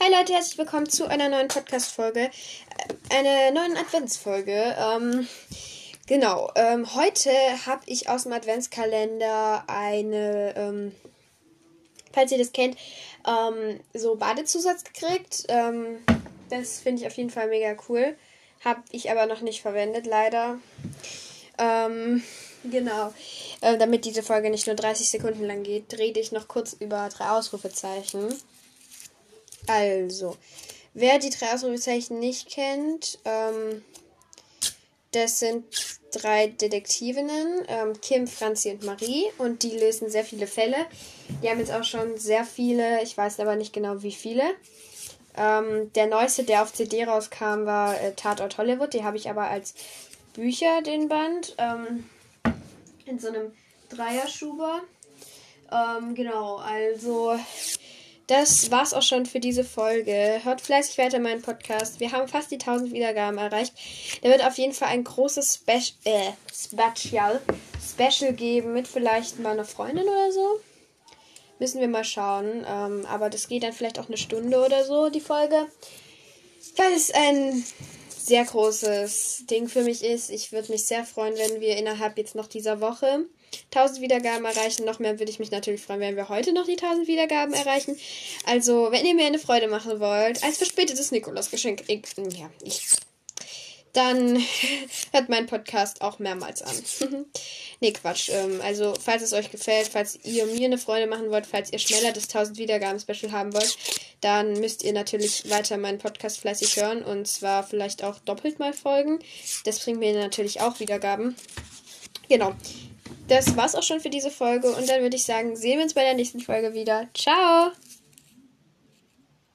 Hi Leute, herzlich willkommen zu einer neuen Podcast-Folge, äh, einer neuen Adventsfolge. Ähm, genau, ähm, heute habe ich aus dem Adventskalender eine, ähm, falls ihr das kennt, ähm, so Badezusatz gekriegt. Ähm, das finde ich auf jeden Fall mega cool. Habe ich aber noch nicht verwendet, leider. Ähm, genau. Äh, damit diese Folge nicht nur 30 Sekunden lang geht, rede ich noch kurz über drei Ausrufezeichen. Also, wer die drei Ausrufezeichen nicht kennt, ähm, das sind drei Detektivinnen, ähm, Kim, Franzi und Marie. Und die lösen sehr viele Fälle. Die haben jetzt auch schon sehr viele, ich weiß aber nicht genau wie viele. Ähm, der neueste, der auf CD rauskam, war äh, Tatort Hollywood. Die habe ich aber als Bücher, den Band. Ähm, in so einem Dreierschuber. Ähm, genau, also das war's auch schon für diese Folge. Hört fleißig weiter meinen Podcast. Wir haben fast die 1000 Wiedergaben erreicht. Da wird auf jeden Fall ein großes Spe äh, Special, Special geben mit vielleicht mal einer Freundin oder so. Müssen wir mal schauen. Ähm, aber das geht dann vielleicht auch eine Stunde oder so, die Folge. Weil es ein sehr großes Ding für mich ist. Ich würde mich sehr freuen, wenn wir innerhalb jetzt noch dieser Woche 1000 Wiedergaben erreichen. Noch mehr würde ich mich natürlich freuen, wenn wir heute noch die 1000 Wiedergaben erreichen. Also, wenn ihr mir eine Freude machen wollt, als verspätetes Nikolausgeschenk, ich, ja, ich dann hört mein Podcast auch mehrmals an. nee, Quatsch. Ähm, also, falls es euch gefällt, falls ihr mir eine Freude machen wollt, falls ihr schneller das 1000 Wiedergaben-Special haben wollt, dann müsst ihr natürlich weiter meinen Podcast fleißig hören und zwar vielleicht auch doppelt mal folgen. Das bringt mir natürlich auch Wiedergaben. Genau. Das war's auch schon für diese Folge und dann würde ich sagen, sehen wir uns bei der nächsten Folge wieder. Ciao!